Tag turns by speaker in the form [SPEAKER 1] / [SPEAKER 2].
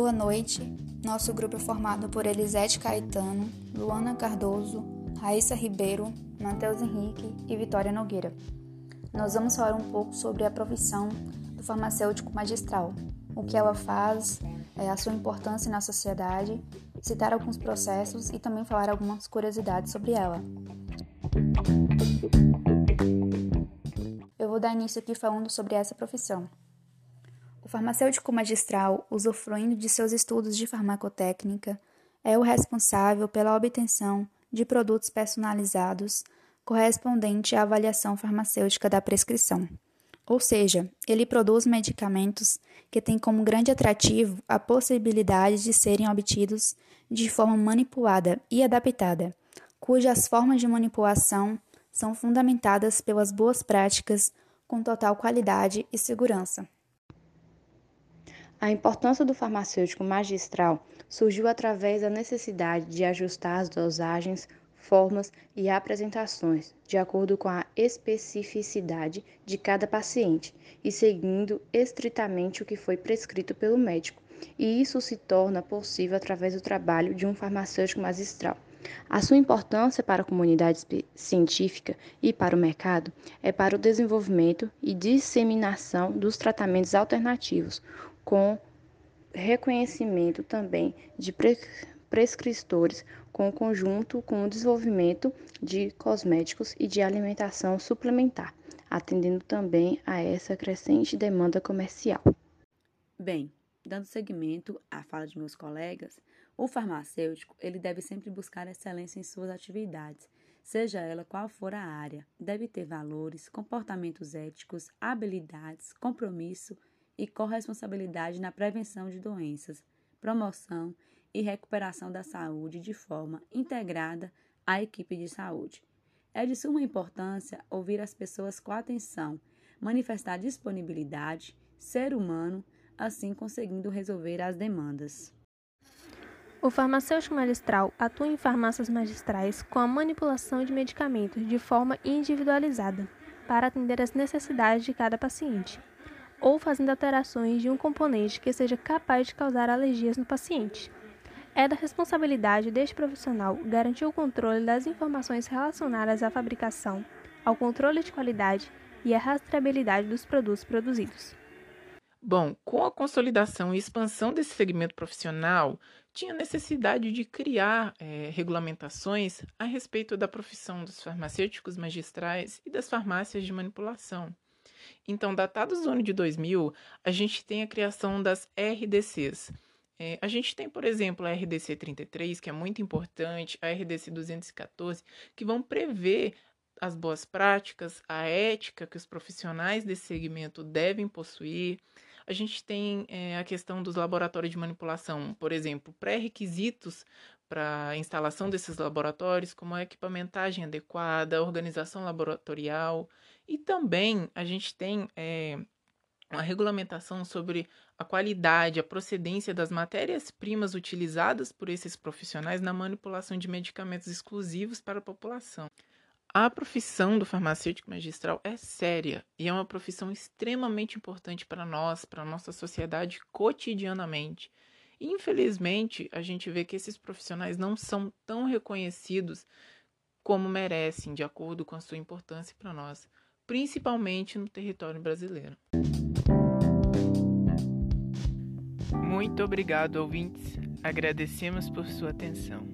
[SPEAKER 1] Boa noite. Nosso grupo é formado por Elisete Caetano, Luana Cardoso, Raíssa Ribeiro, Matheus Henrique e Vitória Nogueira. Nós vamos falar um pouco sobre a profissão do farmacêutico magistral, o que ela faz, é, a sua importância na sociedade, citar alguns processos e também falar algumas curiosidades sobre ela. Eu vou dar início aqui falando sobre essa profissão. O farmacêutico magistral, usufruindo de seus estudos de farmacotécnica, é o responsável pela obtenção de produtos personalizados correspondente à avaliação farmacêutica da prescrição. Ou seja, ele produz medicamentos que têm como grande atrativo a possibilidade de serem obtidos de forma manipulada e adaptada, cujas formas de manipulação são fundamentadas pelas boas práticas com total qualidade e segurança.
[SPEAKER 2] A importância do farmacêutico magistral surgiu através da necessidade de ajustar as dosagens, formas e apresentações de acordo com a especificidade de cada paciente e seguindo estritamente o que foi prescrito pelo médico. E isso se torna possível através do trabalho de um farmacêutico magistral. A sua importância para a comunidade científica e para o mercado é para o desenvolvimento e disseminação dos tratamentos alternativos, com reconhecimento também de prescritores com conjunto com o desenvolvimento de cosméticos e de alimentação suplementar, atendendo também a essa crescente demanda comercial.
[SPEAKER 3] Bem, dando seguimento à fala de meus colegas, o farmacêutico ele deve sempre buscar excelência em suas atividades, seja ela qual for a área. Deve ter valores, comportamentos éticos, habilidades, compromisso e corresponsabilidade na prevenção de doenças, promoção e recuperação da saúde de forma integrada à equipe de saúde. É de suma importância ouvir as pessoas com atenção, manifestar disponibilidade, ser humano, assim conseguindo resolver as demandas.
[SPEAKER 4] O farmacêutico magistral atua em farmácias magistrais com a manipulação de medicamentos de forma individualizada, para atender às necessidades de cada paciente ou fazendo alterações de um componente que seja capaz de causar alergias no paciente. É da responsabilidade deste profissional garantir o controle das informações relacionadas à fabricação, ao controle de qualidade e à rastreabilidade dos produtos produzidos.
[SPEAKER 5] Bom, com a consolidação e expansão desse segmento profissional, tinha necessidade de criar é, regulamentações a respeito da profissão dos farmacêuticos magistrais e das farmácias de manipulação. Então, datados do ano de 2000, a gente tem a criação das RDCs. É, a gente tem, por exemplo, a RDC 33, que é muito importante, a RDC 214, que vão prever as boas práticas, a ética que os profissionais desse segmento devem possuir. A gente tem é, a questão dos laboratórios de manipulação, por exemplo, pré-requisitos para a instalação desses laboratórios, como a equipamentagem adequada, a organização laboratorial, e também a gente tem é, uma regulamentação sobre a qualidade, a procedência das matérias-primas utilizadas por esses profissionais na manipulação de medicamentos exclusivos para a população. A profissão do farmacêutico magistral é séria e é uma profissão extremamente importante para nós, para a nossa sociedade cotidianamente. Infelizmente, a gente vê que esses profissionais não são tão reconhecidos como merecem, de acordo com a sua importância para nós principalmente no território brasileiro. Muito obrigado, ouvintes. Agradecemos por sua atenção.